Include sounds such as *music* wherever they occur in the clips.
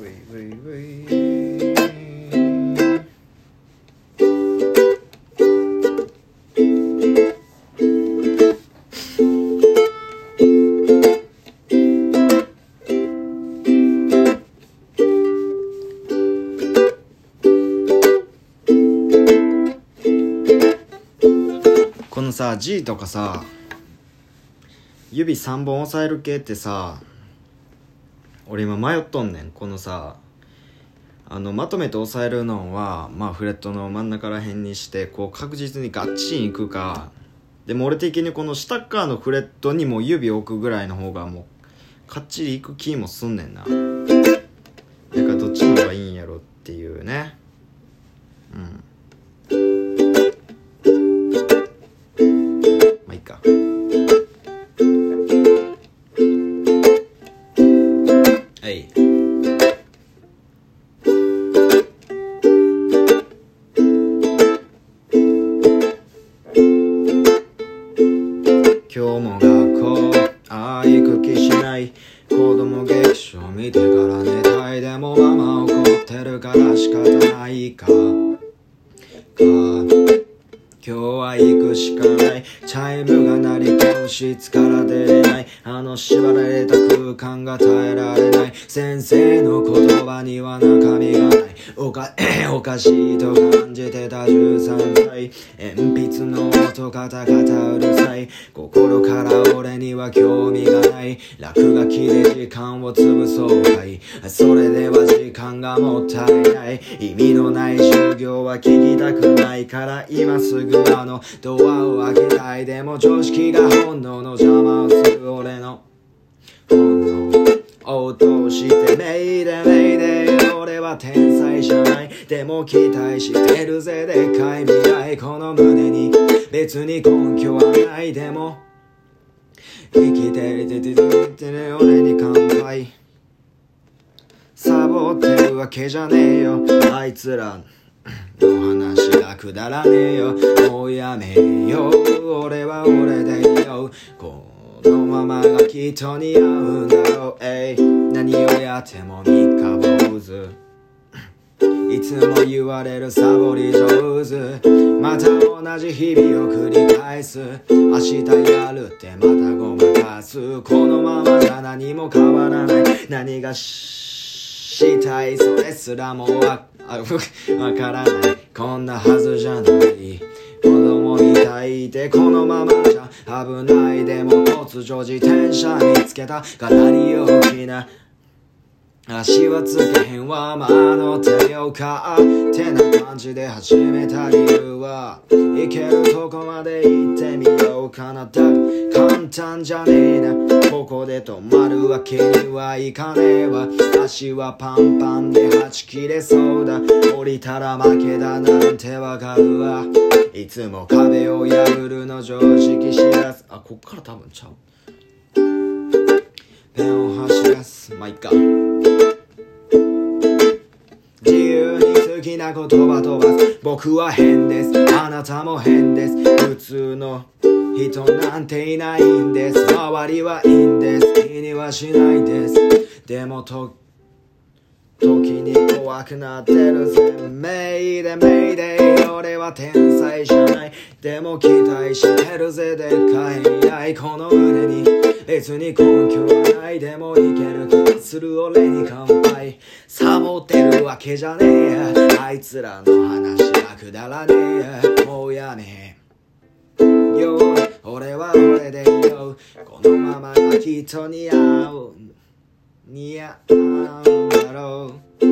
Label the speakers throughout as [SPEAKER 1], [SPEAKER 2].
[SPEAKER 1] ウェイウェイウェイこのさ G とかさ指3本押さえる系ってさ俺今迷っとんねんこのさあのまとめて押さえるのはまあフレットの真ん中ら辺にしてこう確実にガッチンいくか。でも俺的にこの下っ側のフレットにも指置くぐらいの方がもうかっちりいく気もすんねんな。だからどっちの方がいいんやろっていうね。今日は行くしかない。チャイムが鳴り教室から出れない。あの縛られた空間が耐えられない。先生の言葉には中身がない。おかおかしいと感じてた13歳。鉛筆の音カタカタうるさい。心から俺には興味がない。落書きで時間を潰そうかい。それでは時間がもったいない。意味のない授業は聞きたくないから今すぐあの。ドアを開けたいでも常識が本能の邪魔をする俺の本能。応答してメイデメイデイ俺は天才じゃない。でも期待してるぜ。でかい未来この胸に。別に根拠はない。でも。生きてる。ててててね俺に乾杯サボってるわけじゃねえよあいつらの話がくだらねえよもうやめよう俺は俺でいいよこのままがきっと似合うんだろうえい何をやっても三日坊いつも言われるサボり上手。また同じ日々を繰り返す。明日やるってまたごまかす。このままじゃ何も変わらない。何がしたいそれすらもわ *laughs* わからない。こんなはずじゃない。子供に抱いてこのままじゃ危ない。でも突如自転車見つけたかなり大きな足はつけへんわまあの手よかってな感じで始めた理由は。行けるとこまで行ってみようかな。だ簡単じゃねえな。ここで止まるわけにはいかねえわ。足はパンパンではち切れそうだ。降りたら負けだなんてわかるわ。いつも壁を破るの常識知らず。あこっから多分ちゃう。ペンを走らす。まあいっか。自由に好きな言葉飛ばす。僕は変です。あなたも変です。普通の人なんていないんです。周りはいいんです。気にはしないです。でもと時に怖くなってるぜメイデメイデ俺は天才じゃない。でも期待してるぜでかい。未来この胸に別に根拠はない。でもいける気がする俺に乾杯サボってるわけじゃねえ。あいつらの話はくだらねえ。もうやめよ俺は俺でいいよこのままがきっと似合う。似合うんだろう。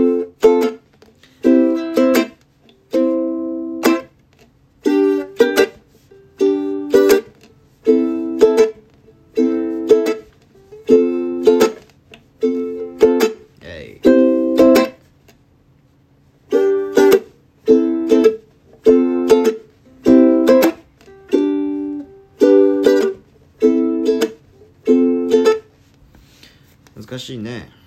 [SPEAKER 1] 難しいね。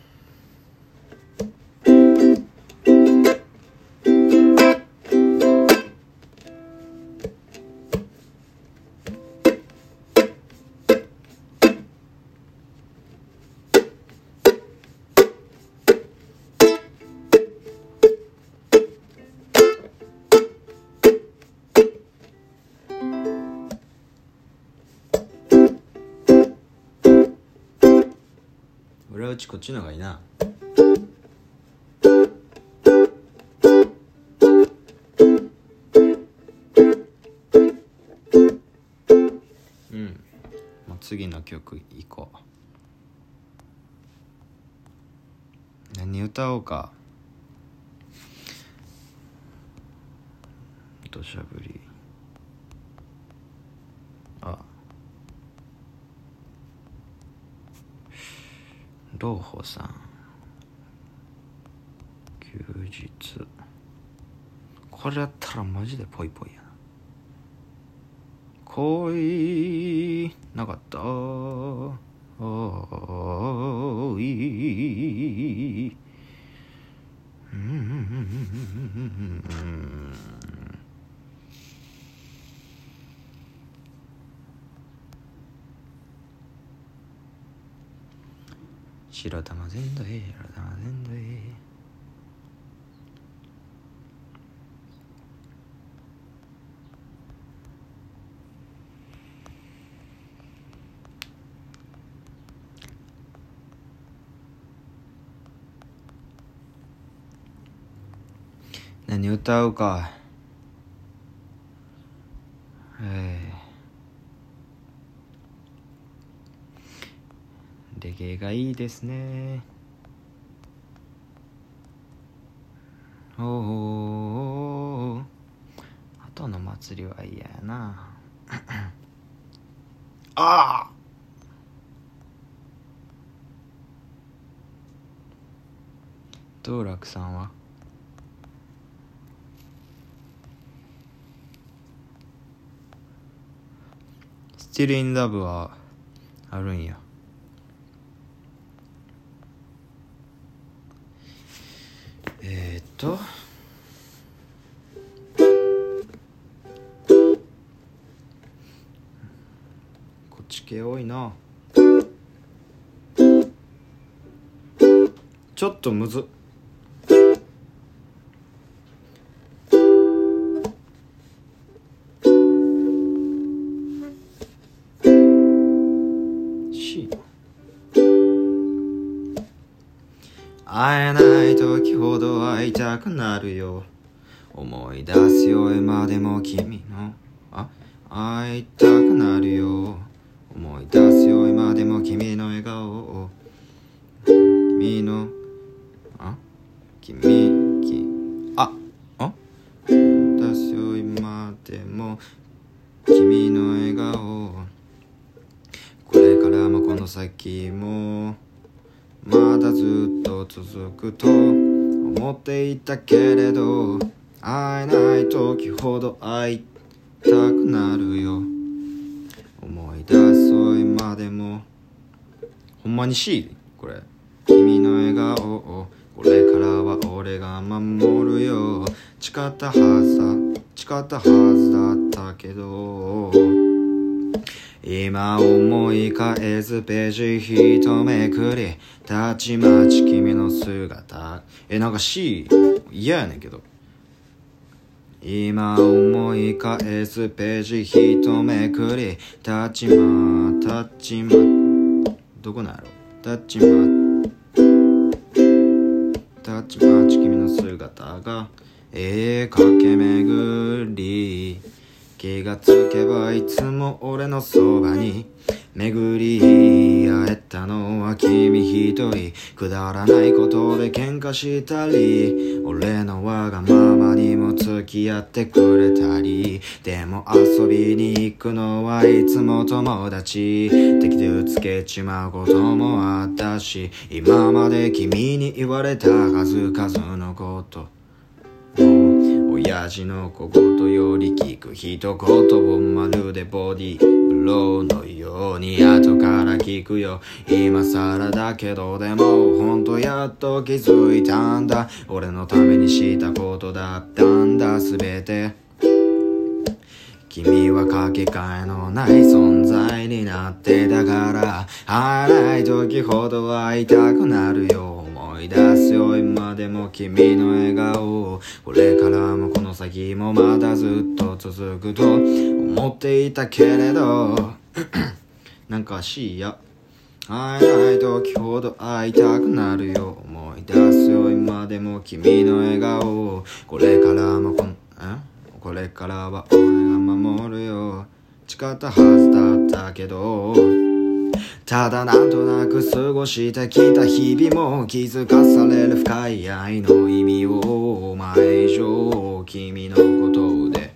[SPEAKER 1] 裏打ちこっちの方がいいな。うん。もう次の曲いこう。何歌おうか。土砂降り。朗報さん。休日。これやったらマジでぽいぽいやな。恋なかった。おい。うん。白玉全土へ白玉全土へ。何歌うかえがいいですね。おお後の祭りは嫌やな。ああ道楽さんは？スティルインラブはあるんやえー、っと。こっち系多いな。ちょっとむず。っ会えない時ほど会いたくなるよ。思い出すよ今でも君の。あ会いたくなるよ。思い出すよ今でも君の笑顔を。君のあ君きああ出すよ今でも。君の笑顔これからもこの先も。まだずっと続くと思っていたけれど会えない時ほど会いたくなるよ。思い出そう今でも。ほんまに C これ。君の笑顔を。これからは俺が守るよ。誓ったはずだ。誓ったはずだったけど。今思い返すページ一めくりたちまち君の姿。えなんか C 嫌やねんけど。今思い返すページ一めくりたちまたちまどこなんやろ？たちまたちまち君の姿がええ駆け巡り。気がつけばいつも俺のそばに巡り会えたのは君一人。くだらないことで喧嘩したり俺のわがままにも付き合ってくれたり。でも遊びに行くのはいつも友達。敵でつけちまうこともあったし今まで君に言われた数々のこと。親父の小言より聞く一言をまるでボディブローのように後から聞くよ。今更だけどでもほんとやっと気づいたんだ。俺のためにしたことだったんだ。全て。君はかけがえのない存在になってだから会えない時ほど会いたくなるよ。い出すよ今でも君の笑顔。これからもこの先もまだずっと続くと思っていたけれど。*clears throat* なんか C や。会えない時ほど会いたくなるよ。思い出すよ今でも君の笑顔。これからもこんえ？これからは俺が守るよ。誓ったはずだったけど。ただなんとなく過ごしてきた日々も気づかされる深い愛の意味をお前以上君のことで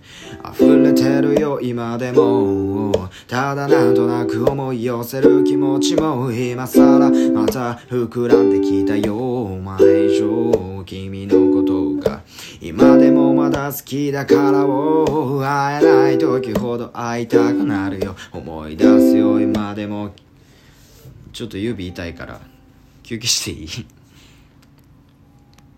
[SPEAKER 1] 溢れてるよ今でもただなんとなく思い寄せる気持ちも今更また膨らんできたよお前以上君のことが今でもまだ好きだからを会えない時ほど会いたくなるよ思い出すよ今でもちょっと指痛いから休憩していい？